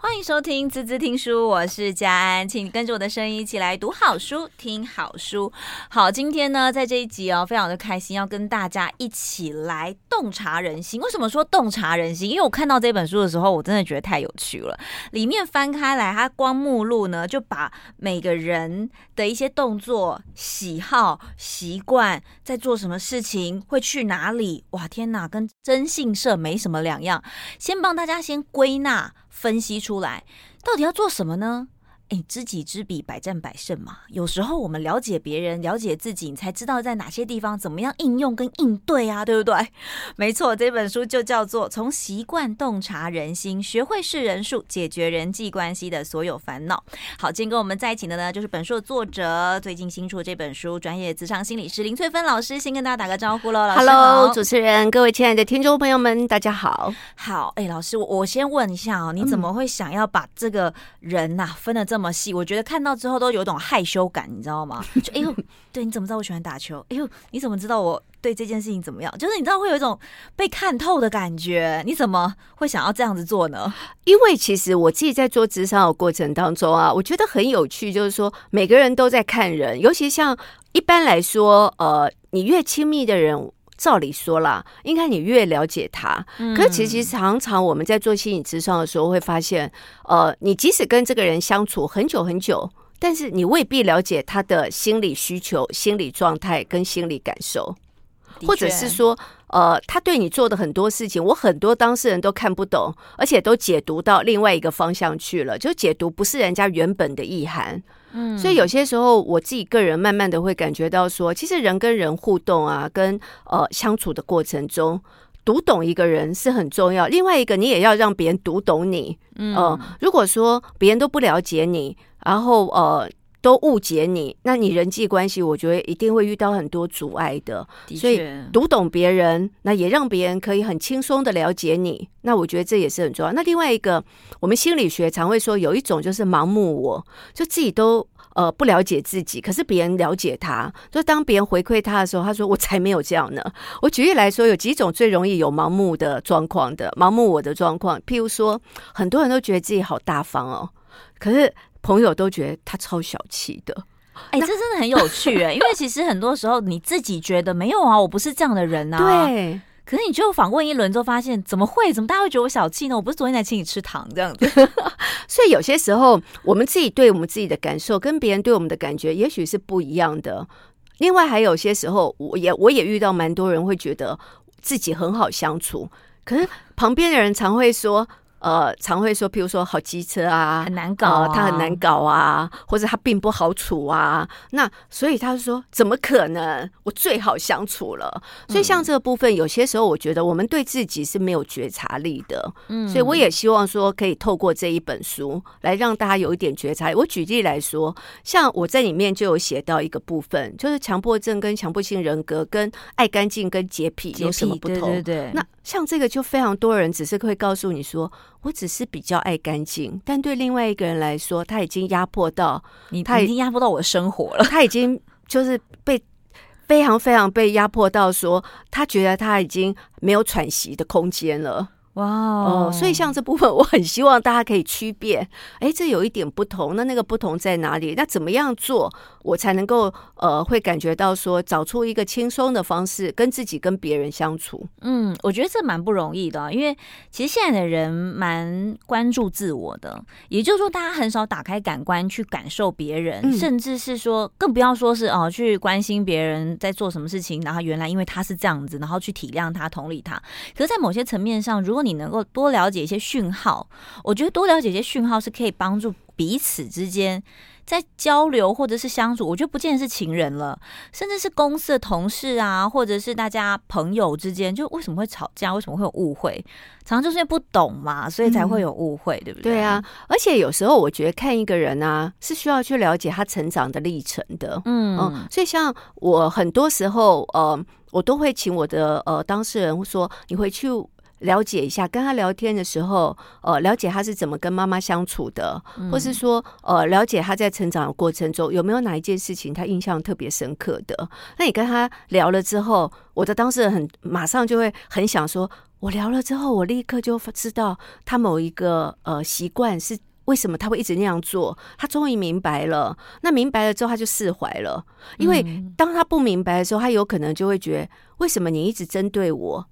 欢迎收听滋滋听书，我是佳安，请跟着我的声音一起来读好书，听好书。好，今天呢，在这一集哦，非常的开心，要跟大家一起来洞察人心。为什么说洞察人心？因为我看到这本书的时候，我真的觉得太有趣了。里面翻开来，它光目录呢，就把每个人的一些动作、喜好、习惯，在做什么事情，会去哪里，哇，天哪，跟征信社没什么两样。先帮大家先归纳。分析出来，到底要做什么呢？哎，知己知彼，百战百胜嘛。有时候我们了解别人，了解自己，你才知道在哪些地方怎么样应用跟应对啊，对不对？没错，这本书就叫做《从习惯洞察人心，学会识人术，解决人际关系的所有烦恼》。好，今天跟我们在一起的呢，就是本书的作者，最近新出的这本书，专业咨商心理师林翠芬老师，先跟大家打个招呼喽。老师，Hello，主持人，各位亲爱的听众朋友们，大家好。好，哎，老师，我我先问一下哦，你怎么会想要把这个人呐、啊、分的这么？这么细，我觉得看到之后都有种害羞感，你知道吗？就哎呦，对，你怎么知道我喜欢打球？哎呦，你怎么知道我对这件事情怎么样？就是你知道会有一种被看透的感觉。你怎么会想要这样子做呢？因为其实我自己在做职场的过程当中啊，我觉得很有趣，就是说每个人都在看人，尤其像一般来说，呃，你越亲密的人。照理说啦，应该你越了解他。可是其实常常我们在做心理咨商的时候，会发现，呃，你即使跟这个人相处很久很久，但是你未必了解他的心理需求、心理状态跟心理感受，或者是说，呃，他对你做的很多事情，我很多当事人都看不懂，而且都解读到另外一个方向去了，就解读不是人家原本的意涵。嗯，所以有些时候我自己个人慢慢的会感觉到说，其实人跟人互动啊，跟呃相处的过程中，读懂一个人是很重要。另外一个，你也要让别人读懂你。嗯、呃，如果说别人都不了解你，然后呃。都误解你，那你人际关系，我觉得一定会遇到很多阻碍的。的。所以读懂别人，那也让别人可以很轻松的了解你。那我觉得这也是很重要。那另外一个，我们心理学常会说，有一种就是盲目我，就自己都呃不了解自己，可是别人了解他。就当别人回馈他的时候，他说我才没有这样呢。我举例来说，有几种最容易有盲目的状况的，盲目我的状况，譬如说，很多人都觉得自己好大方哦，可是。朋友都觉得他超小气的，哎、欸，这真的很有趣哎，因为其实很多时候你自己觉得没有啊，我不是这样的人啊，对，可是你就访问一轮之后发现，怎么会？怎么大家会觉得我小气呢？我不是昨天才请你吃糖这样子，所以有些时候我们自己对我们自己的感受跟别人对我们的感觉也许是不一样的。另外还有些时候，我也我也遇到蛮多人会觉得自己很好相处，可是旁边的人常会说。呃，常会说，譬如说好机车啊，很难搞，啊，他很难搞啊，或者他并不好处啊。那所以他就说，怎么可能？我最好相处了。所以像这个部分，有些时候我觉得我们对自己是没有觉察力的。嗯，所以我也希望说，可以透过这一本书来让大家有一点觉察力。我举例来说，像我在里面就有写到一个部分，就是强迫症跟强迫性人格跟爱干净跟洁癖有什么不同？对对对。那像这个就非常多人只是会告诉你说。我只是比较爱干净，但对另外一个人来说，他已经压迫到你，他已经压迫到我的生活了。他已经就是被非常非常被压迫到，说他觉得他已经没有喘息的空间了。哇哦！所以像这部分，我很希望大家可以区别。哎，这有一点不同，那那个不同在哪里？那怎么样做，我才能够呃，会感觉到说，找出一个轻松的方式，跟自己跟别人相处。嗯，我觉得这蛮不容易的，因为其实现在的人蛮关注自我的，也就是说，大家很少打开感官去感受别人，嗯、甚至是说，更不要说是哦，去关心别人在做什么事情，然后原来因为他是这样子，然后去体谅他、同理他。可是，在某些层面上，如果你你能够多了解一些讯号，我觉得多了解一些讯号是可以帮助彼此之间在交流或者是相处。我觉得不见得是情人了，甚至是公司的同事啊，或者是大家朋友之间，就为什么会吵架？为什么会有误会？常常就是因为不懂嘛，所以才会有误会，嗯、对不对？对啊，而且有时候我觉得看一个人啊，是需要去了解他成长的历程的。嗯，嗯，所以像我很多时候，呃，我都会请我的呃当事人说，你回去。了解一下，跟他聊天的时候，呃，了解他是怎么跟妈妈相处的，嗯、或是说，呃，了解他在成长的过程中有没有哪一件事情他印象特别深刻的。那你跟他聊了之后，我的当事人很马上就会很想说，我聊了之后，我立刻就知道他某一个呃习惯是为什么他会一直那样做。他终于明白了，那明白了之后他就释怀了。因为当他不明白的时候，他有可能就会觉得为什么你一直针对我？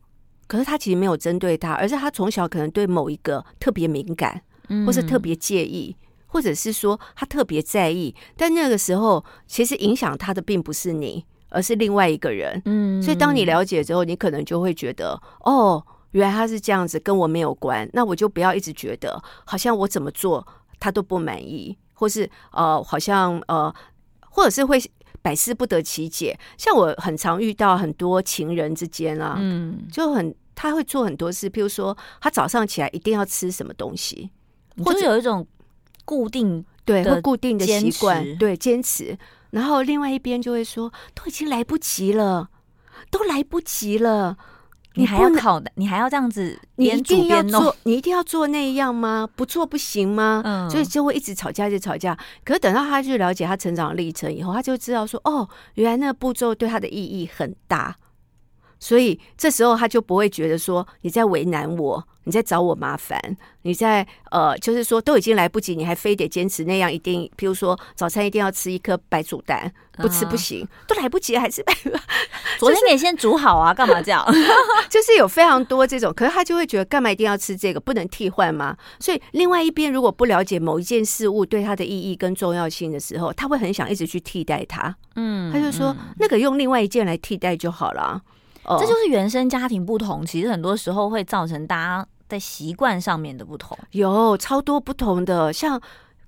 可是他其实没有针对他，而是他从小可能对某一个特别敏感，或是特别介意，或者是说他特别在意。但那个时候，其实影响他的并不是你，而是另外一个人。嗯，所以当你了解之后，你可能就会觉得哦。原来他是这样子，跟我没有关，那我就不要一直觉得好像我怎么做他都不满意，或是呃，好像呃，或者是会百思不得其解。像我很常遇到很多情人之间啊，嗯，就很他会做很多事，譬如说他早上起来一定要吃什么东西，或者有一种固定对会固定的习惯，对坚持。然后另外一边就会说，都已经来不及了，都来不及了。你还要考的，你还要这样子，你一定要做，你一定要做那样吗？不做不行吗？嗯，所以就会一直吵架，一直吵架。可是等到他去了解他成长历程以后，他就知道说，哦，原来那个步骤对他的意义很大。所以这时候他就不会觉得说你在为难我，你在找我麻烦，你在呃，就是说都已经来不及，你还非得坚持那样一定，譬如说早餐一定要吃一颗白煮蛋，不吃不行，都来不及还是白。昨天给先煮好啊，干嘛这样？就是有非常多这种，可是他就会觉得干嘛一定要吃这个，不能替换吗？所以另外一边如果不了解某一件事物对他的意义跟重要性的时候，他会很想一直去替代它。嗯，他就说那个用另外一件来替代就好了。这就是原生家庭不同，其实很多时候会造成大家在习惯上面的不同，有超多不同的。像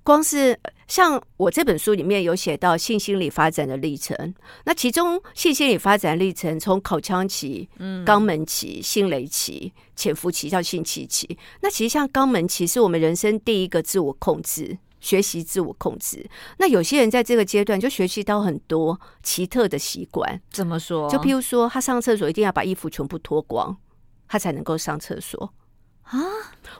光是像我这本书里面有写到性心理发展的历程，那其中性心理发展历程从口腔期、嗯，肛门期、性蕾期、潜伏期到性期期。那其实像肛门期是我们人生第一个自我控制。学习自我控制，那有些人在这个阶段就学习到很多奇特的习惯。怎么说？就譬如说，他上厕所一定要把衣服全部脱光，他才能够上厕所啊。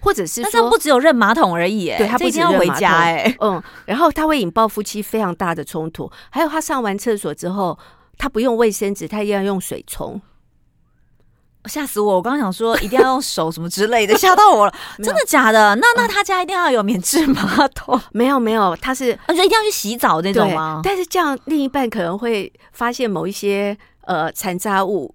或者是说，但不只有认马桶而已，哎，对，他不仅要回家，哎，嗯。然后他会引爆夫妻非常大的冲突。还有他上完厕所之后，他不用卫生纸，他一定要用水冲。吓死我！我刚刚想说 一定要用手什么之类的，吓到我了。真的假的？那那他家一定要有免治马桶？没有没有，他是我觉得一定要去洗澡那种吗？但是这样另一半可能会发现某一些呃残渣物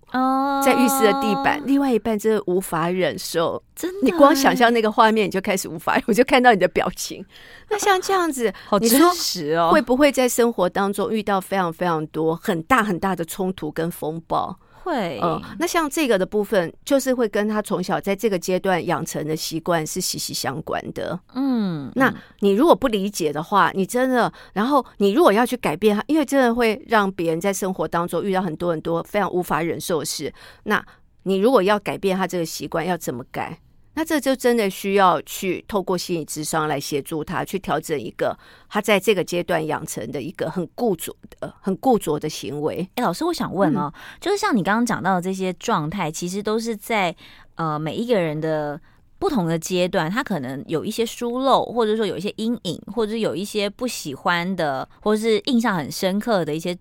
在浴室的地板，另外一半真的无法忍受。真的，你光想象那个画面，你就开始无法。我就看到你的表情。那像这样子，好真实哦。会不会在生活当中遇到非常非常多很大很大的冲突跟风暴？会，嗯，那像这个的部分，就是会跟他从小在这个阶段养成的习惯是息息相关的。嗯，那你如果不理解的话，你真的，然后你如果要去改变他，因为真的会让别人在生活当中遇到很多很多非常无法忍受的事。那你如果要改变他这个习惯，要怎么改？那这就真的需要去透过心理智商来协助他去调整一个他在这个阶段养成的一个很固着的、很固着的行为。哎，老师，我想问哦，嗯、就是像你刚刚讲到的这些状态，其实都是在呃每一个人的不同的阶段，他可能有一些疏漏，或者说有一些阴影，或者是有一些不喜欢的，或者是印象很深刻的一些。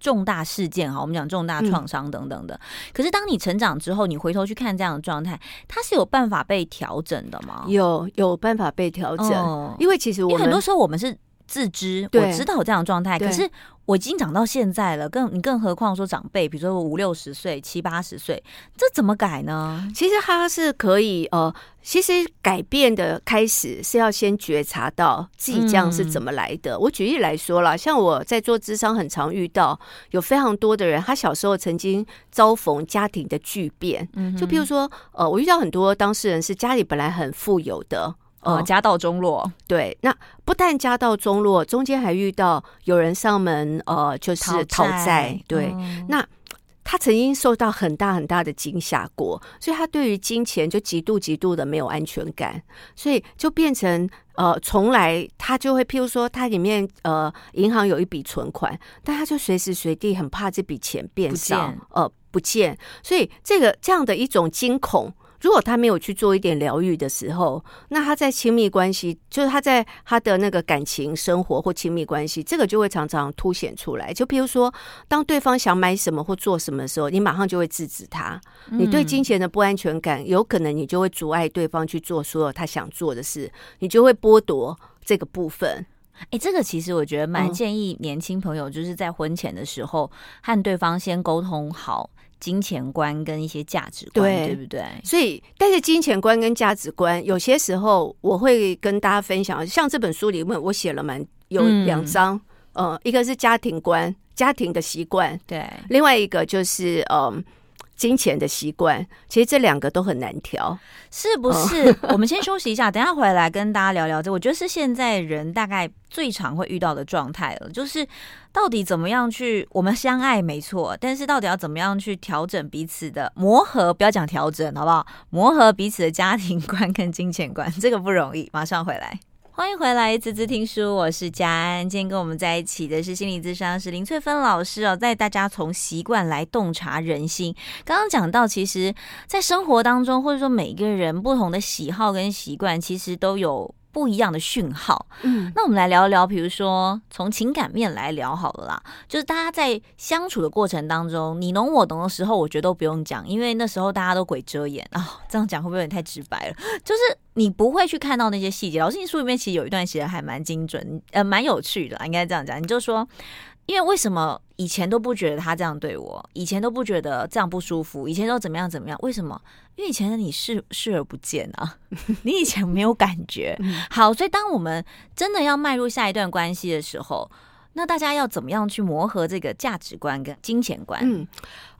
重大事件哈，我们讲重大创伤等等的。嗯、可是当你成长之后，你回头去看这样的状态，它是有办法被调整的吗？有，有办法被调整。哦、因为其实我们很多时候我们是自知，我知道我这样的状态，可是。我已经长到现在了，更你更何况说长辈，比如说五六十岁、七八十岁，这怎么改呢？其实他是可以，呃，其实改变的开始是要先觉察到自己这样是怎么来的。嗯、我举例来说啦，像我在做智商，很常遇到有非常多的人，他小时候曾经遭逢家庭的巨变，嗯、就比如说，呃，我遇到很多当事人是家里本来很富有的。呃，家道中落，对，那不但家道中落，中间还遇到有人上门，呃，就是讨债，债对，嗯、那他曾经受到很大很大的惊吓过，所以他对于金钱就极度极度的没有安全感，所以就变成呃，从来他就会，譬如说，他里面呃，银行有一笔存款，但他就随时随地很怕这笔钱变少，不呃，不见，所以这个这样的一种惊恐。如果他没有去做一点疗愈的时候，那他在亲密关系，就是他在他的那个感情生活或亲密关系，这个就会常常凸显出来。就比如说，当对方想买什么或做什么的时候，你马上就会制止他。你对金钱的不安全感，有可能你就会阻碍对方去做所有他想做的事，你就会剥夺这个部分。哎、欸，这个其实我觉得蛮建议年轻朋友，就是在婚前的时候和对方先沟通好金钱观跟一些价值观，对，对不对？所以，但是金钱观跟价值观，有些时候我会跟大家分享，像这本书里面我写了蛮有两章，嗯、呃，一个是家庭观，家庭的习惯，对，另外一个就是嗯。呃金钱的习惯，其实这两个都很难调，是不是？我们先休息一下，等一下回来跟大家聊聊这。我觉得是现在人大概最常会遇到的状态了，就是到底怎么样去我们相爱没错，但是到底要怎么样去调整彼此的磨合？不要讲调整，好不好？磨合彼此的家庭观跟金钱观，这个不容易。马上回来。欢迎回来，滋滋听书，我是佳安。今天跟我们在一起的是心理咨商师林翠芬老师哦，带大家从习惯来洞察人心。刚刚讲到，其实，在生活当中，或者说每个人不同的喜好跟习惯，其实都有。不一样的讯号，嗯，那我们来聊一聊，比如说从情感面来聊好了啦，就是大家在相处的过程当中，你侬我侬的时候，我觉得都不用讲，因为那时候大家都鬼遮眼啊、哦，这样讲会不会有点太直白了？就是你不会去看到那些细节。老师，你书里面其实有一段写的还蛮精准，呃，蛮有趣的，应该这样讲，你就说。因为为什么以前都不觉得他这样对我，以前都不觉得这样不舒服，以前都怎么样怎么样？为什么？因为以前的你视视而不见啊，你以前没有感觉。好，所以当我们真的要迈入下一段关系的时候，那大家要怎么样去磨合这个价值观跟金钱观？嗯，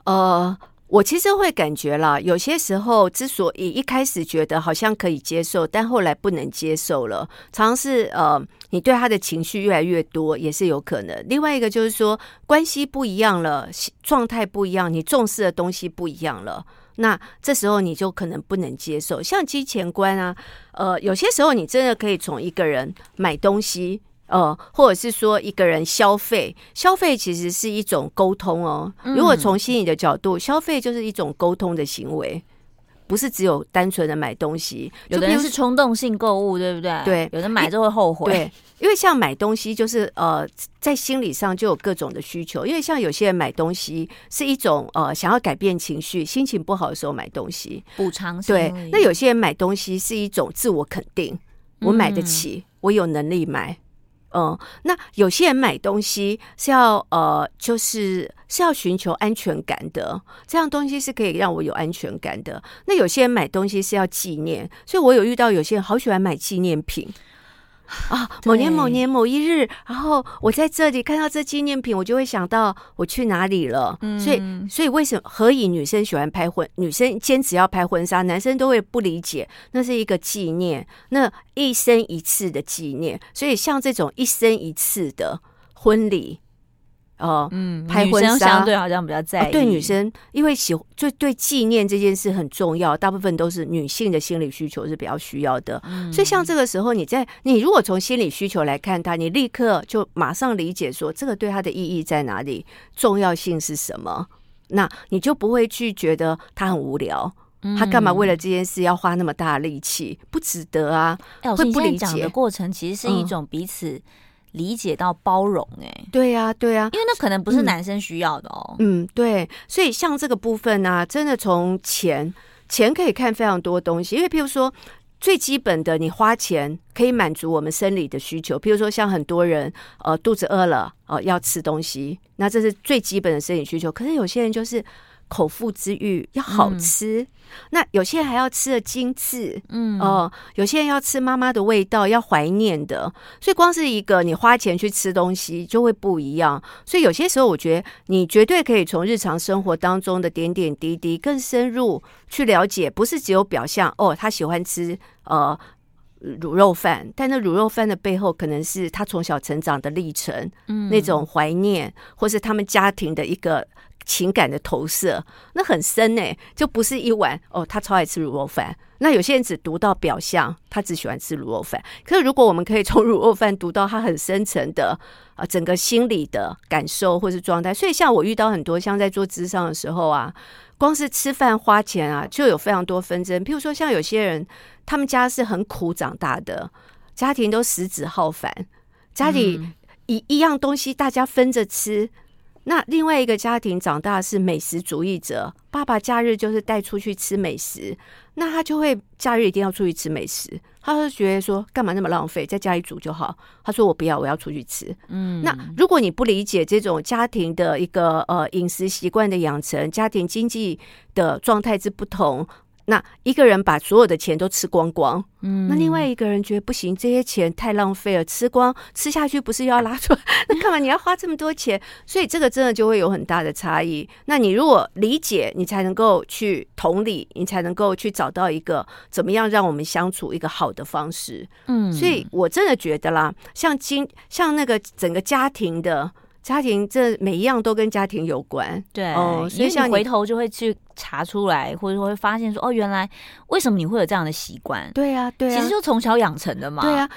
呃。我其实会感觉啦，有些时候之所以一开始觉得好像可以接受，但后来不能接受了，常是呃，你对他的情绪越来越多，也是有可能。另外一个就是说，关系不一样了，状态不一样，你重视的东西不一样了，那这时候你就可能不能接受。像金钱观啊，呃，有些时候你真的可以从一个人买东西。呃，或者是说一个人消费，消费其实是一种沟通哦。如果从心理的角度，消费就是一种沟通的行为，不是只有单纯的买东西。有的人是冲动性购物，对不对？对，有的买就会后悔。对，因为像买东西，就是呃，在心理上就有各种的需求。因为像有些人买东西是一种呃，想要改变情绪，心情不好的时候买东西补偿。对，那有些人买东西是一种自我肯定，我买得起，我有能力买。嗯，那有些人买东西是要呃，就是是要寻求安全感的，这样东西是可以让我有安全感的。那有些人买东西是要纪念，所以我有遇到有些人好喜欢买纪念品。啊，某年某年某一日，然后我在这里看到这纪念品，我就会想到我去哪里了。嗯，所以，所以为什么何以女生喜欢拍婚，女生坚持要拍婚纱，男生都会不理解？那是一个纪念，那一生一次的纪念。所以，像这种一生一次的婚礼。哦，嗯，拍婚纱相对好像比较在意。哦、对女生，因为喜就对纪念这件事很重要，大部分都是女性的心理需求是比较需要的。嗯、所以像这个时候，你在你如果从心理需求来看它，你立刻就马上理解说这个对它的意义在哪里，重要性是什么，那你就不会去觉得他很无聊，嗯、他干嘛为了这件事要花那么大的力气，不值得啊？欸、会不理解的过程其实是一种彼此、嗯。理解到包容，欸，哎，对呀，对呀，因为那可能不是男生需要的哦。嗯，对，所以像这个部分呢，啊，真的从钱，钱可以看非常多东西，因为譬如说最基本的，你花钱可以满足我们生理的需求，譬如说像很多人呃肚子饿了，呃要吃东西，那这是最基本的生理需求。可是有些人就是。口腹之欲要好吃，嗯、那有些人还要吃的精致，嗯哦、呃，有些人要吃妈妈的味道，要怀念的，所以光是一个你花钱去吃东西就会不一样。所以有些时候，我觉得你绝对可以从日常生活当中的点点滴滴更深入去了解，不是只有表象。哦，他喜欢吃呃卤肉饭，但那卤肉饭的背后可能是他从小成长的历程，嗯，那种怀念，或是他们家庭的一个。情感的投射，那很深呢，就不是一碗哦，他超爱吃卤肉饭。那有些人只读到表象，他只喜欢吃卤肉饭。可是如果我们可以从卤肉饭读到他很深层的啊，整个心理的感受或是状态，所以像我遇到很多像在做咨商的时候啊，光是吃饭花钱啊，就有非常多纷争。譬如说，像有些人他们家是很苦长大的，家庭都食指浩繁，家里一一样东西大家分着吃。那另外一个家庭长大是美食主义者，爸爸假日就是带出去吃美食，那他就会假日一定要出去吃美食，他就觉得说干嘛那么浪费，在家里煮就好。他说我不要，我要出去吃。嗯，那如果你不理解这种家庭的一个呃饮食习惯的养成，家庭经济的状态之不同。那一个人把所有的钱都吃光光，嗯，那另外一个人觉得不行，这些钱太浪费了，吃光 吃下去不是又要拉出来？那干嘛你要花这么多钱？所以这个真的就会有很大的差异。那你如果理解，你才能够去同理，你才能够去找到一个怎么样让我们相处一个好的方式。嗯，所以我真的觉得啦，像今像那个整个家庭的。家庭这每一样都跟家庭有关，对，哦，所以像你回头就会去查出来，或者说会发现说，哦，原来为什么你会有这样的习惯？对啊，对啊，其实就从小养成的嘛。对啊，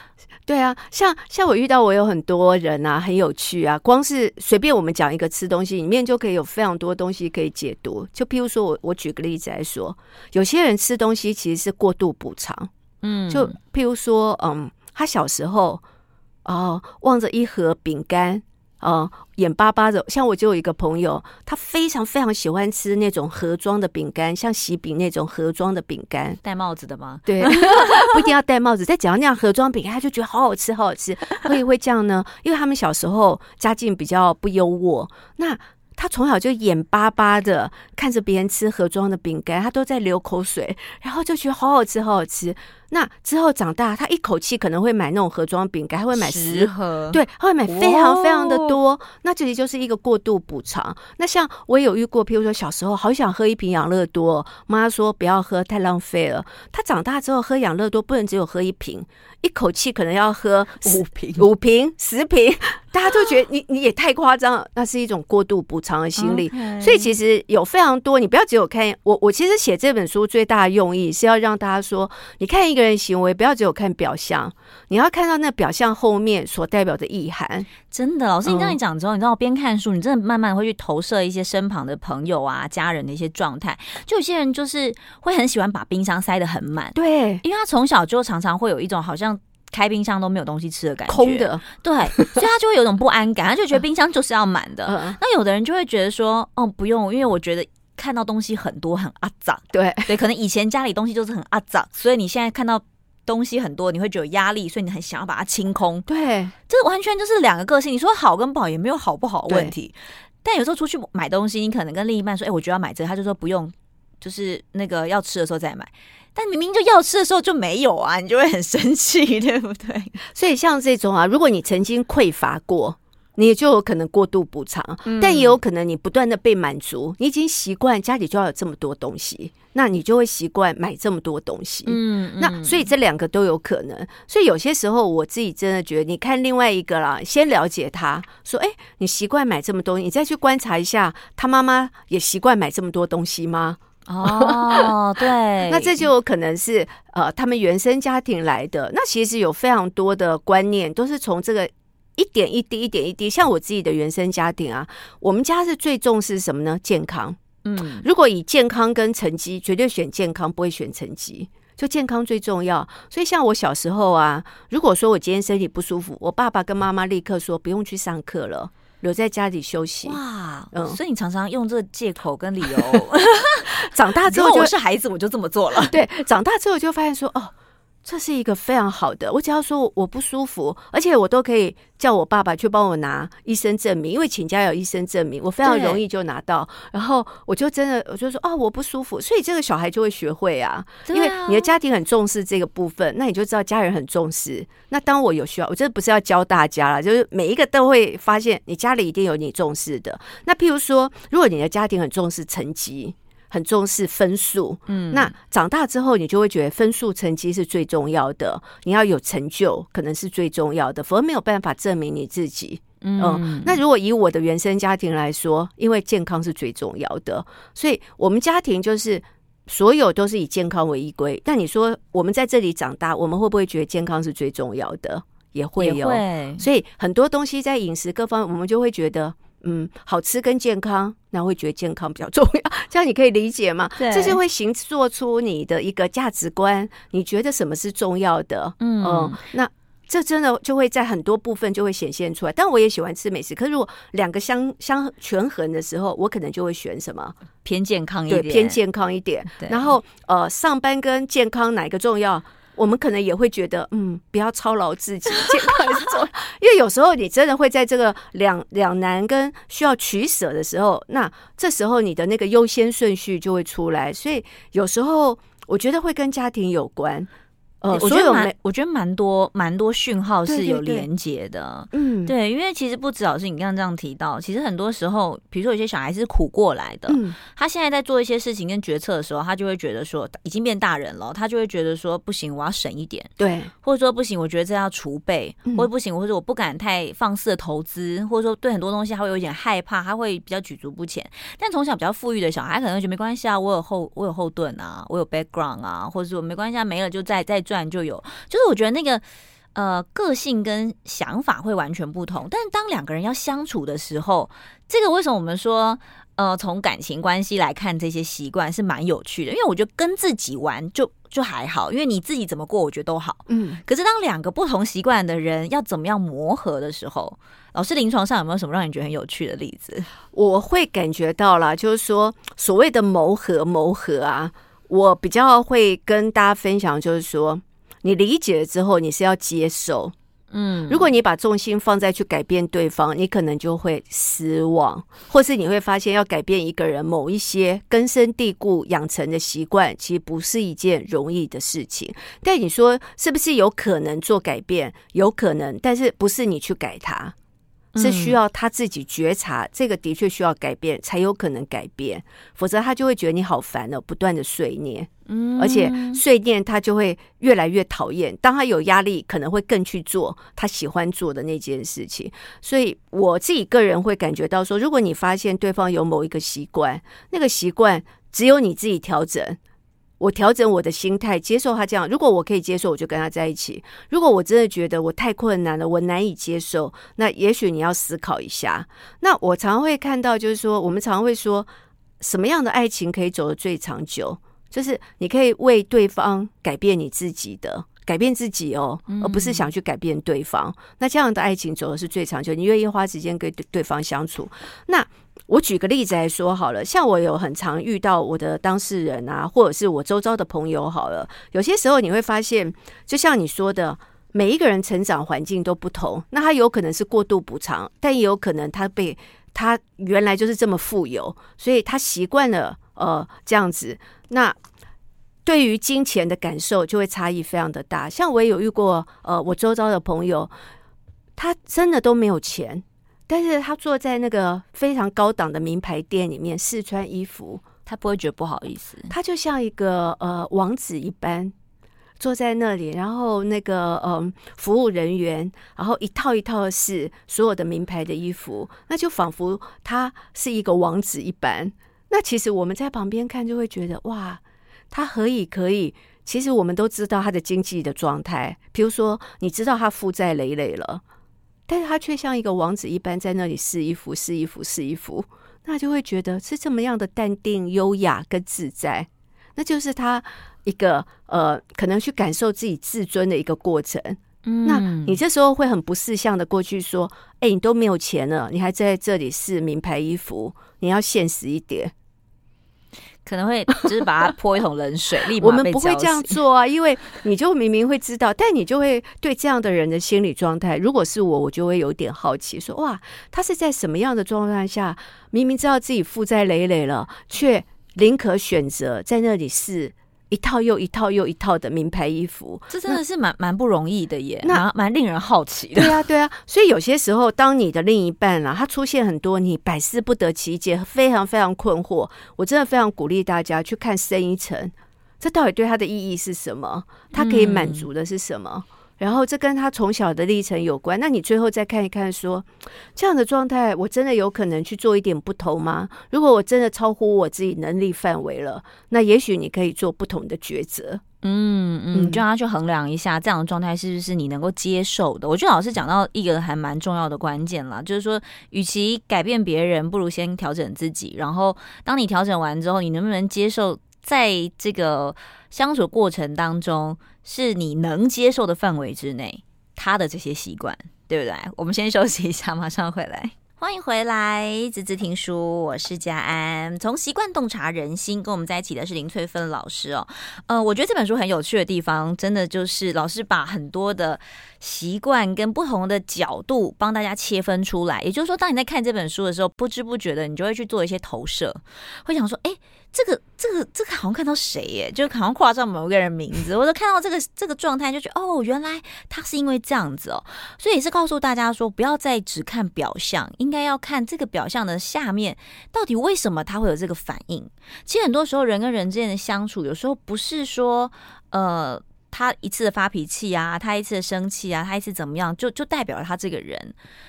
对啊，像像我遇到我有很多人啊，很有趣啊，光是随便我们讲一个吃东西，里面就可以有非常多东西可以解读。就譬如说我我举个例子来说，有些人吃东西其实是过度补偿，嗯，就譬如说，嗯，他小时候哦望着一盒饼干。哦，眼巴巴的，像我就有一个朋友，他非常非常喜欢吃那种盒装的饼干，像喜饼那种盒装的饼干，戴帽子的吗？对，不一定要戴帽子，再只要那样盒装饼干，他就觉得好好吃，好好吃。会不会这样呢？因为他们小时候家境比较不优渥，那他从小就眼巴巴的看着别人吃盒装的饼干，他都在流口水，然后就觉得好好吃，好好吃。那之后长大，他一口气可能会买那种盒装饼干，他会买十盒，对，他会买非常非常的多。哦、那这里就是一个过度补偿。那像我也有遇过，譬如说小时候好想喝一瓶养乐多，妈说不要喝，太浪费了。他长大之后喝养乐多，不能只有喝一瓶，一口气可能要喝五瓶、五瓶、十瓶，大家都觉得你你也太夸张了。那是一种过度补偿的心理。所以其实有非常多，你不要只有看我。我其实写这本书最大的用意是要让大家说，你看一个。行为不要只有看表象，你要看到那表象后面所代表的意涵。真的，老师，你这样一讲之后，嗯、你知道我边看书，你真的慢慢会去投射一些身旁的朋友啊、家人的一些状态。就有些人就是会很喜欢把冰箱塞得很满，对，因为他从小就常常会有一种好像开冰箱都没有东西吃的感觉，空的，对，所以他就会有种不安感，他就觉得冰箱就是要满的。嗯、那有的人就会觉得说，哦，不用，因为我觉得。看到东西很多很阿杂，对对，可能以前家里东西就是很阿杂，所以你现在看到东西很多，你会觉得有压力，所以你很想要把它清空。对，这完全就是两个个性。你说好跟不好也没有好不好的问题，但有时候出去买东西，你可能跟另一半说：“哎、欸，我觉得要买这个。”他就说不用，就是那个要吃的时候再买。但明明就要吃的时候就没有啊，你就会很生气，对不对？所以像这种啊，如果你曾经匮乏过。你就有可能过度补偿，但也有可能你不断的被满足，你已经习惯家里就要有这么多东西，那你就会习惯买这么多东西。嗯，那所以这两个都有可能。所以有些时候我自己真的觉得，你看另外一个啦，先了解他说，哎，你习惯买这么多，你再去观察一下，他妈妈也习惯买这么多东西吗？哦，对，那这就有可能是呃，他们原生家庭来的。那其实有非常多的观念都是从这个。一点一滴，一点一滴，像我自己的原生家庭啊，我们家是最重视什么呢？健康。嗯，如果以健康跟成绩，绝对选健康，不会选成绩。就健康最重要。所以像我小时候啊，如果说我今天身体不舒服，我爸爸跟妈妈立刻说不用去上课了，留在家里休息。哇，嗯，所以你常常用这个借口跟理由。长大之后就，我是孩子，我就这么做了。对，长大之后就发现说，哦。这是一个非常好的，我只要说我不舒服，而且我都可以叫我爸爸去帮我拿医生证明，因为请假有医生证明，我非常容易就拿到。然后我就真的我就说哦，我不舒服，所以这个小孩就会学会啊，因为你的家庭很重视这个部分，那你就知道家人很重视。那当我有需要，我这不是要教大家了，就是每一个都会发现你家里一定有你重视的。那譬如说，如果你的家庭很重视成绩。很重视分数，嗯，那长大之后，你就会觉得分数成绩是最重要的。你要有成就，可能是最重要的，否则没有办法证明你自己。嗯、呃，那如果以我的原生家庭来说，因为健康是最重要的，所以我们家庭就是所有都是以健康为依归。但你说我们在这里长大，我们会不会觉得健康是最重要的？也会有，所以很多东西在饮食各方面，我们就会觉得，嗯，好吃跟健康，那会觉得健康比较重要，这样你可以理解吗？对，这是会形做出你的一个价值观，你觉得什么是重要的？嗯，嗯，那这真的就会在很多部分就会显现出来。但我也喜欢吃美食，可是如果两个相相权衡的时候，我可能就会选什么偏健康一点，偏健康一点。然后呃，上班跟健康哪个重要？我们可能也会觉得，嗯，不要操劳自己，健康是重。因为有时候你真的会在这个两两难跟需要取舍的时候，那这时候你的那个优先顺序就会出来。所以有时候我觉得会跟家庭有关。呃，我觉得蛮，我觉得蛮多蛮多讯号是有连接的，嗯，对，因为其实不止老师你刚刚这样提到，其实很多时候，比如说有些小孩是苦过来的，嗯，他现在在做一些事情跟决策的时候，他就会觉得说，已经变大人了，他就会觉得说，不行，我要省一点，对，或者说不行，我觉得这要储备，嗯，或者不行，或者我不敢太放肆的投资，或者说对很多东西他会有点害怕，他会比较举足不前。但从小比较富裕的小孩，可能觉得没关系啊，我有后我有后盾啊，我有 background 啊，或者说没关系啊，没了就再再赚就有，就是我觉得那个呃个性跟想法会完全不同，但是当两个人要相处的时候，这个为什么我们说呃从感情关系来看这些习惯是蛮有趣的？因为我觉得跟自己玩就就还好，因为你自己怎么过，我觉得都好。嗯，可是当两个不同习惯的人要怎么样磨合的时候，老师临床上有没有什么让你觉得很有趣的例子？我会感觉到啦，就是说所谓的磨合磨合啊，我比较会跟大家分享，就是说。你理解了之后，你是要接受，嗯，如果你把重心放在去改变对方，你可能就会失望，或是你会发现要改变一个人某一些根深蒂固养成的习惯，其实不是一件容易的事情。但你说是不是有可能做改变？有可能，但是不是你去改它。是需要他自己觉察，这个的确需要改变，才有可能改变。否则他就会觉得你好烦了，不断的碎念，嗯，而且碎念他就会越来越讨厌。当他有压力，可能会更去做他喜欢做的那件事情。所以我自己个人会感觉到说，如果你发现对方有某一个习惯，那个习惯只有你自己调整。我调整我的心态，接受他这样。如果我可以接受，我就跟他在一起。如果我真的觉得我太困难了，我难以接受，那也许你要思考一下。那我常会看到，就是说，我们常会说，什么样的爱情可以走得最长久？就是你可以为对方改变你自己的，改变自己哦，而不是想去改变对方。那这样的爱情走的是最长久，你愿意花时间跟对对方相处。那我举个例子来说好了，像我有很常遇到我的当事人啊，或者是我周遭的朋友好了，有些时候你会发现，就像你说的，每一个人成长环境都不同，那他有可能是过度补偿，但也有可能他被他原来就是这么富有，所以他习惯了呃这样子，那对于金钱的感受就会差异非常的大。像我也有遇过呃我周遭的朋友，他真的都没有钱。但是他坐在那个非常高档的名牌店里面试穿衣服，他不会觉得不好意思，他就像一个呃王子一般坐在那里，然后那个嗯、呃、服务人员，然后一套一套的试所有的名牌的衣服，那就仿佛他是一个王子一般。那其实我们在旁边看就会觉得哇，他何以可以？其实我们都知道他的经济的状态，比如说你知道他负债累累了。但是他却像一个王子一般在那里试衣服、试衣服、试衣服，那就会觉得是这么样的淡定、优雅跟自在，那就是他一个呃，可能去感受自己自尊的一个过程。嗯，那你这时候会很不识相的过去说：“哎，你都没有钱了，你还在这里试名牌衣服，你要现实一点。”可能会就是把它泼一桶冷水，立马我们不会这样做啊，因为你就明明会知道，但你就会对这样的人的心理状态，如果是我，我就会有点好奇，说哇，他是在什么样的状态下，明明知道自己负债累累了，却宁可选择在那里试。一套又一套又一套的名牌衣服，这真的是蛮蛮不容易的耶，那蛮令人好奇的。对啊，对啊，所以有些时候，当你的另一半啊，他出现很多你百思不得其解，非常非常困惑，我真的非常鼓励大家去看深一层，这到底对他的意义是什么？他可以满足的是什么？嗯、然后这跟他从小的历程有关。那你最后再看一看说，说这样的状态，我真的有可能去做一点不同吗？如果我真的超乎我自己能力范围了，那也许你可以做不同的抉择。嗯嗯，就让他去衡量一下这样的状态是不是你能够接受的。我觉得老师讲到一个还蛮重要的关键啦，就是说，与其改变别人，不如先调整自己。然后，当你调整完之后，你能不能接受在这个相处过程当中，是你能接受的范围之内，他的这些习惯，对不对？我们先休息一下，马上回来。欢迎回来，滋滋听书，我是佳安。从习惯洞察人心，跟我们在一起的是林翠芬老师哦。呃，我觉得这本书很有趣的地方，真的就是老师把很多的习惯跟不同的角度帮大家切分出来。也就是说，当你在看这本书的时候，不知不觉的你就会去做一些投射，会想说，哎。这个这个这个好像看到谁耶，就好像挂上某个人名字，我都看到这个这个状态，就觉得哦，原来他是因为这样子哦，所以也是告诉大家说，不要再只看表象，应该要看这个表象的下面到底为什么他会有这个反应。其实很多时候人跟人之间的相处，有时候不是说呃。他一次的发脾气啊，他一次的生气啊，他一次怎么样，就就代表了他这个人。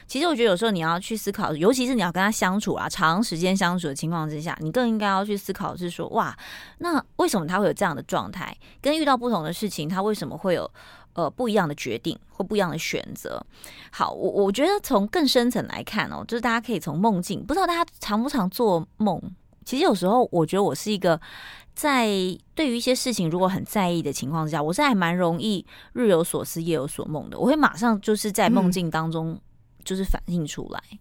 其实我觉得有时候你要去思考，尤其是你要跟他相处啊，长时间相处的情况之下，你更应该要去思考，是说哇，那为什么他会有这样的状态？跟遇到不同的事情，他为什么会有呃不一样的决定或不一样的选择？好，我我觉得从更深层来看哦，就是大家可以从梦境，不知道大家常不常做梦？其实有时候我觉得我是一个。在对于一些事情如果很在意的情况之下，我是还蛮容易日有所思夜有所梦的。我会马上就是在梦境当中就是反映出来。嗯、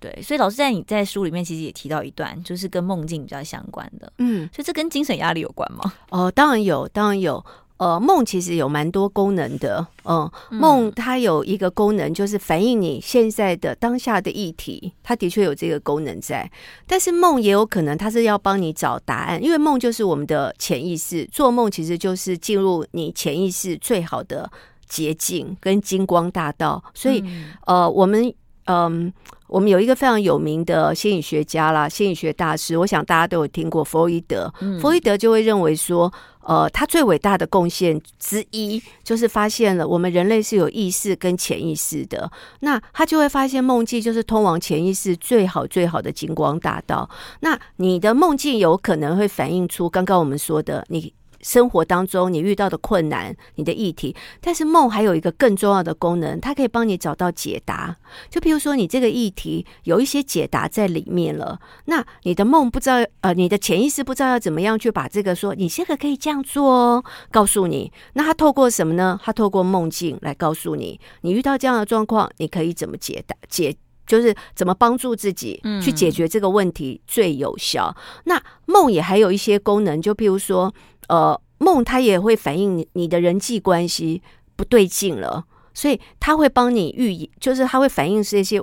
对，所以老师在你在书里面其实也提到一段，就是跟梦境比较相关的。嗯，所以这跟精神压力有关吗？哦，当然有，当然有。呃，梦其实有蛮多功能的，嗯，梦它有一个功能就是反映你现在的当下的议题，它的确有这个功能在。但是梦也有可能它是要帮你找答案，因为梦就是我们的潜意识，做梦其实就是进入你潜意识最好的捷径跟金光大道。所以，呃，我们，嗯。我们有一个非常有名的心理学家啦，心理学大师，我想大家都有听过弗洛伊德。嗯、弗洛伊德就会认为说，呃，他最伟大的贡献之一就是发现了我们人类是有意识跟潜意识的。那他就会发现梦境就是通往潜意识最好最好的金光大道。那你的梦境有可能会反映出刚刚我们说的你。生活当中你遇到的困难，你的议题，但是梦还有一个更重要的功能，它可以帮你找到解答。就譬如说，你这个议题有一些解答在里面了，那你的梦不知道，呃，你的潜意识不知道要怎么样去把这个说，你这个可以这样做哦，告诉你。那他透过什么呢？他透过梦境来告诉你，你遇到这样的状况，你可以怎么解答？解就是怎么帮助自己去解决这个问题最有效。嗯。那梦也还有一些功能，就譬如说。呃，梦它也会反映你你的人际关系不对劲了，所以它会帮你预，就是它会反映这些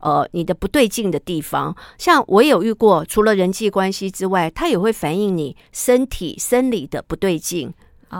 呃你的不对劲的地方。像我有遇过，除了人际关系之外，它也会反映你身体生理的不对劲。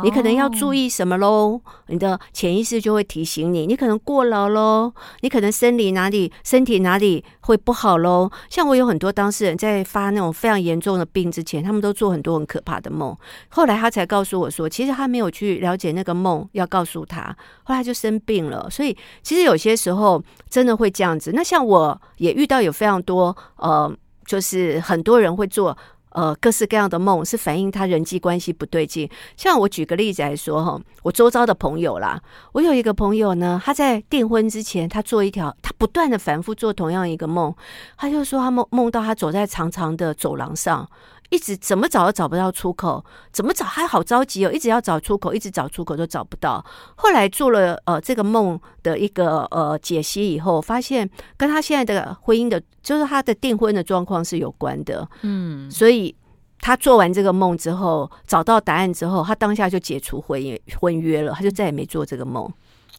你可能要注意什么喽？你的潜意识就会提醒你，你可能过劳喽，你可能生理哪里、身体哪里会不好喽。像我有很多当事人在发那种非常严重的病之前，他们都做很多很可怕的梦。后来他才告诉我说，其实他没有去了解那个梦要告诉他，后来就生病了。所以其实有些时候真的会这样子。那像我也遇到有非常多呃，就是很多人会做。呃，各式各样的梦是反映他人际关系不对劲。像我举个例子来说哈，我周遭的朋友啦，我有一个朋友呢，他在订婚之前，他做一条，他不断的反复做同样一个梦，他就说他梦梦到他走在长长的走廊上。一直怎么找都找不到出口，怎么找还好着急哦，一直要找出口，一直找出口都找不到。后来做了呃这个梦的一个呃解析以后，发现跟他现在的婚姻的，就是他的订婚的状况是有关的。嗯，所以他做完这个梦之后，找到答案之后，他当下就解除婚约婚约了，他就再也没做这个梦。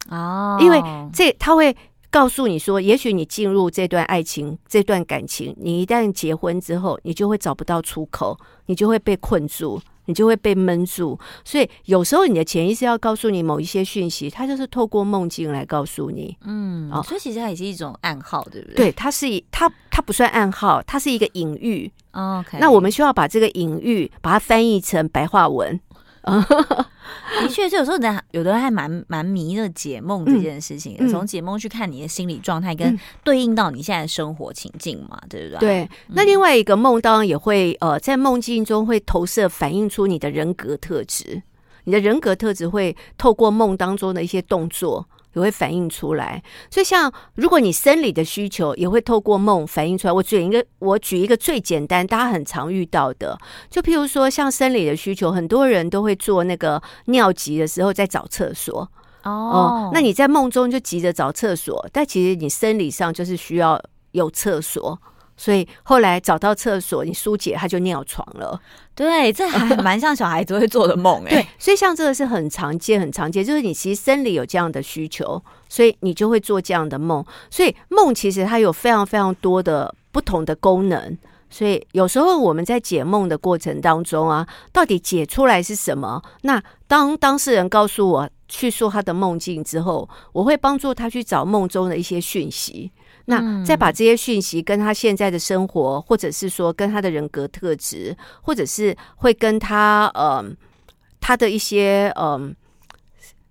哦，因为这他会。告诉你说，也许你进入这段爱情、这段感情，你一旦结婚之后，你就会找不到出口，你就会被困住，你就会被闷住。所以有时候你的潜意识要告诉你某一些讯息，它就是透过梦境来告诉你。嗯，哦，所以其实它也是一种暗号，对不对？对，它是一，它它不算暗号，它是一个隐喻。OK，那我们需要把这个隐喻把它翻译成白话文。的确，是有时候人有的人还蛮蛮迷的解梦这件事情，从、嗯、解梦去看你的心理状态，跟对应到你现在的生活情境嘛，嗯、对不对？对。那另外一个梦当然也会呃，在梦境中会投射反映出你的人格特质，你的人格特质会透过梦当中的一些动作。也会反映出来，所以像如果你生理的需求也会透过梦反映出来。我举一个，我举一个最简单，大家很常遇到的，就譬如说像生理的需求，很多人都会做那个尿急的时候在找厕所哦、嗯。那你在梦中就急着找厕所，但其实你生理上就是需要有厕所。所以后来找到厕所，你疏解，他就尿床了。对，这还蛮像小孩子会做的梦哎。对，所以像这个是很常见、很常见，就是你其实生理有这样的需求，所以你就会做这样的梦。所以梦其实它有非常非常多的不同的功能。所以有时候我们在解梦的过程当中啊，到底解出来是什么？那当当事人告诉我去说他的梦境之后，我会帮助他去找梦中的一些讯息。那再把这些讯息跟他现在的生活，或者是说跟他的人格特质，或者是会跟他呃他的一些嗯、呃、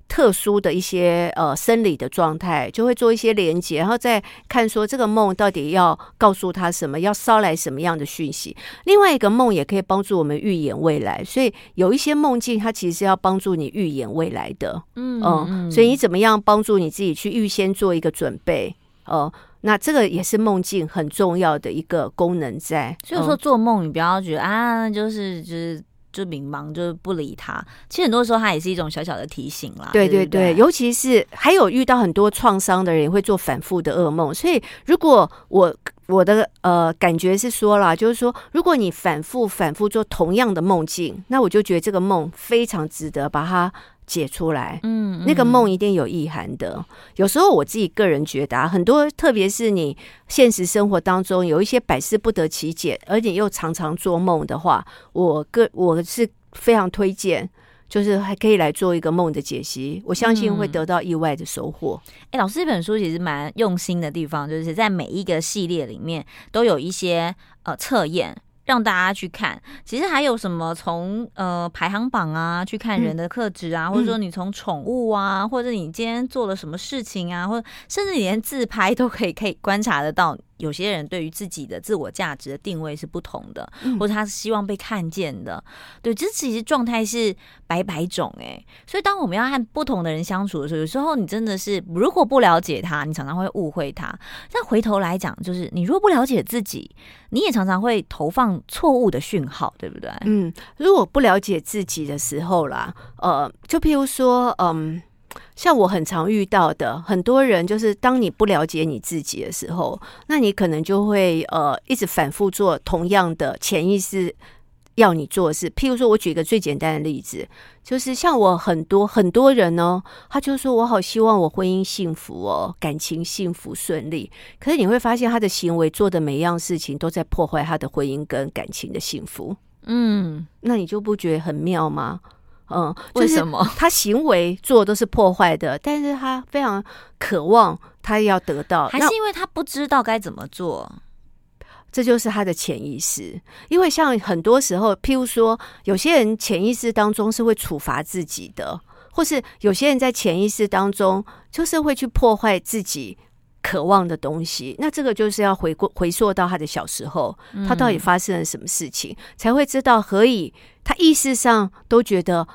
特殊的一些呃生理的状态，就会做一些连接，然后再看说这个梦到底要告诉他什么，要捎来什么样的讯息。另外一个梦也可以帮助我们预言未来，所以有一些梦境它其实是要帮助你预言未来的，嗯嗯，所以你怎么样帮助你自己去预先做一个准备哦。呃那这个也是梦境很重要的一个功能在，所以说做梦你不要觉得、嗯、啊，就是就是就迷茫，就是不理他。其实很多时候它也是一种小小的提醒啦。对对对，对对尤其是还有遇到很多创伤的人，也会做反复的噩梦。所以如果我我的呃感觉是说啦，就是说如果你反复反复做同样的梦境，那我就觉得这个梦非常值得把它。解出来，嗯，那个梦一定有意涵的。有时候我自己个人觉得啊，很多，特别是你现实生活当中有一些百思不得其解，而且又常常做梦的话，我个我是非常推荐，就是还可以来做一个梦的解析，我相信会得到意外的收获。哎，老师这本书其实蛮用心的地方，就是在每一个系列里面都有一些呃测验。让大家去看，其实还有什么从呃排行榜啊去看人的特质啊，嗯、或者说你从宠物啊，或者你今天做了什么事情啊，或者甚至你连自拍都可以可以观察得到。有些人对于自己的自我价值的定位是不同的，嗯、或者他是希望被看见的。对，这其实状态是百百种哎、欸。所以当我们要和不同的人相处的时候，有时候你真的是如果不了解他，你常常会误会他。但回头来讲，就是你如果不了解自己，你也常常会投放错误的讯号，对不对？嗯，如果不了解自己的时候啦，呃，就譬如说，嗯。像我很常遇到的很多人，就是当你不了解你自己的时候，那你可能就会呃一直反复做同样的潜意识要你做的事。譬如说，我举一个最简单的例子，就是像我很多很多人呢，他就说我好希望我婚姻幸福哦，感情幸福顺利。可是你会发现他的行为做的每一样事情都在破坏他的婚姻跟感情的幸福。嗯，那你就不觉得很妙吗？嗯，为什么 他行为做都是破坏的，但是他非常渴望他要得到，还是因为他不知道该怎么做？这就是他的潜意识。因为像很多时候，譬如说，有些人潜意识当中是会处罚自己的，或是有些人在潜意识当中就是会去破坏自己渴望的东西。那这个就是要回过回溯到他的小时候，他到底发生了什么事情，嗯、才会知道何以他意识上都觉得。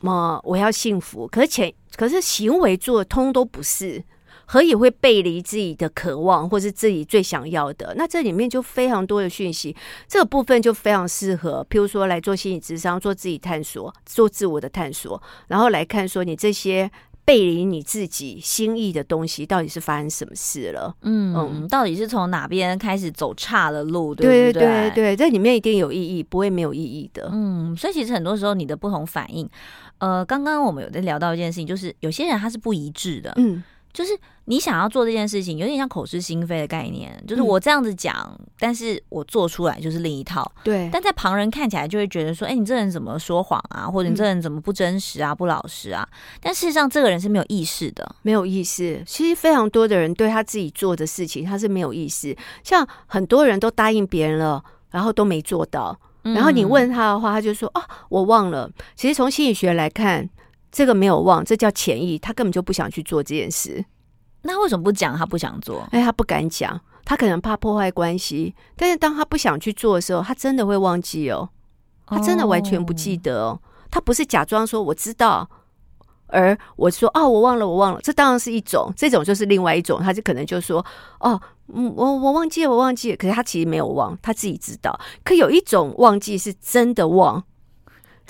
么我要幸福，可是前可是行为做通都不是，何以会背离自己的渴望，或是自己最想要的？那这里面就非常多的讯息，这个部分就非常适合，譬如说来做心理智商，做自己探索，做自我的探索，然后来看说你这些背离你自己心意的东西，到底是发生什么事了？嗯嗯，到底是从哪边开始走岔了路？对不对？对对对，这里面一定有意义，不会没有意义的。嗯，所以其实很多时候你的不同反应。呃，刚刚我们有在聊到一件事情，就是有些人他是不一致的，嗯，就是你想要做这件事情，有点像口是心非的概念，就是我这样子讲，嗯，但是我做出来就是另一套，对，但在旁人看起来就会觉得说，哎，你这人怎么说谎啊，或者你这人怎么不真实啊，不老实啊？但事实上，这个人是没有意识的，没有意识。其实非常多的人对他自己做的事情，他是没有意识。像很多人都答应别人了，然后都没做到。然后你问他的话，他就说：“哦，我忘了。”其实从心理学来看，这个没有忘，这叫潜意，他根本就不想去做这件事。那为什么不讲？他不想做？哎，他不敢讲，他可能怕破坏关系。但是当他不想去做的时候，他真的会忘记哦，他真的完全不记得哦。他不是假装说我知道，而我说哦，我忘了，我忘了。这当然是一种，这种就是另外一种，他就可能就说哦。嗯，我我忘记了，我忘记了。可是他其实没有忘，他自己知道。可有一种忘记是真的忘，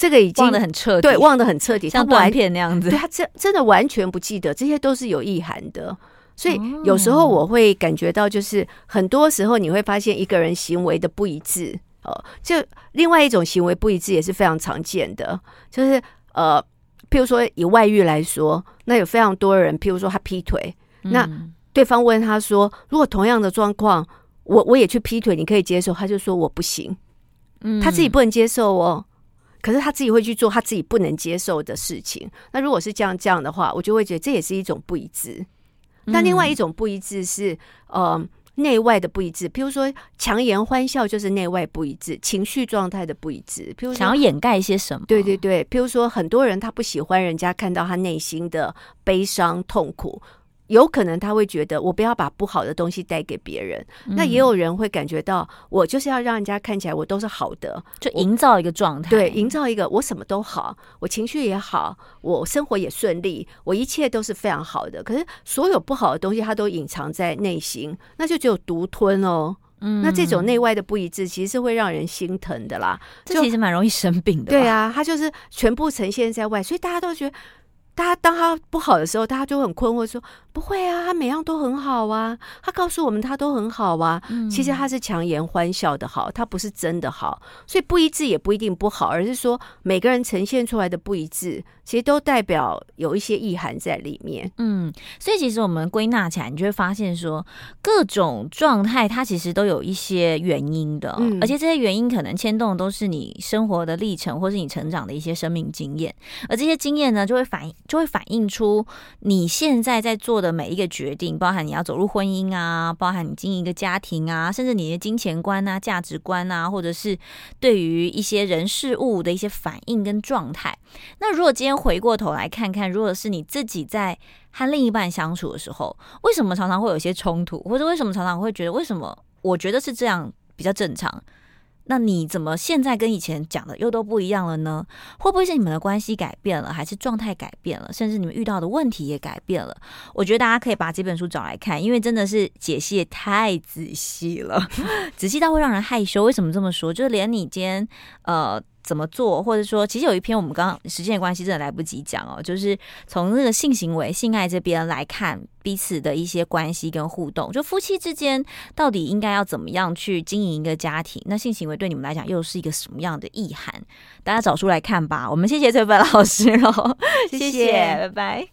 这个已经忘得很彻底，对，忘得很彻底，像断片那样子。对，他真真的完全不记得，这些都是有意涵的。所以有时候我会感觉到，就是很多时候你会发现一个人行为的不一致哦。就另外一种行为不一致也是非常常见的，就是呃，譬如说以外遇来说，那有非常多人，譬如说他劈腿，那。嗯对方问他说：“如果同样的状况，我我也去劈腿，你可以接受？”他就说：“我不行。”嗯，他自己不能接受哦，可是他自己会去做他自己不能接受的事情。那如果是这样这样的话，我就会觉得这也是一种不一致。那另外一种不一致是呃内外的不一致，譬如说强颜欢笑就是内外不一致，情绪状态的不一致。譬如说想要掩盖一些什么？对对对，譬如说很多人他不喜欢人家看到他内心的悲伤痛苦。有可能他会觉得我不要把不好的东西带给别人，嗯、那也有人会感觉到我就是要让人家看起来我都是好的，就营造一个状态，对，营造一个我什么都好，我情绪也好，我生活也顺利，我一切都是非常好的。可是所有不好的东西他都隐藏在内心，那就只有独吞哦。嗯，那这种内外的不一致其实是会让人心疼的啦，这其实蛮容易生病的。对啊，他就是全部呈现在外，所以大家都觉得。他当他不好的时候，大家就很困惑，说不会啊，他每样都很好啊。他告诉我们他都很好啊，其实他是强颜欢笑的好，他不是真的好。所以不一致也不一定不好，而是说每个人呈现出来的不一致，其实都代表有一些意涵在里面。嗯，所以其实我们归纳起来，你就会发现说，各种状态它其实都有一些原因的，嗯，而且这些原因可能牵动的都是你生活的历程，或是你成长的一些生命经验，而这些经验呢，就会反映。就会反映出你现在在做的每一个决定，包含你要走入婚姻啊，包含你经营一个家庭啊，甚至你的金钱观啊、价值观啊，或者是对于一些人事物的一些反应跟状态。那如果今天回过头来看看，如果是你自己在和另一半相处的时候，为什么常常会有一些冲突，或者为什么常常会觉得为什么我觉得是这样比较正常？那你怎么现在跟以前讲的又都不一样了呢？会不会是你们的关系改变了，还是状态改变了，甚至你们遇到的问题也改变了？我觉得大家可以把这本书找来看，因为真的是解析也太仔细了，仔细到会让人害羞。为什么这么说？就是连你今天呃。怎么做，或者说，其实有一篇我们刚刚时间的关系真的来不及讲哦，就是从那个性行为、性爱这边来看彼此的一些关系跟互动，就夫妻之间到底应该要怎么样去经营一个家庭？那性行为对你们来讲又是一个什么样的意涵？大家找出来看吧。我们谢谢萃芬老师喽，谢谢拜拜。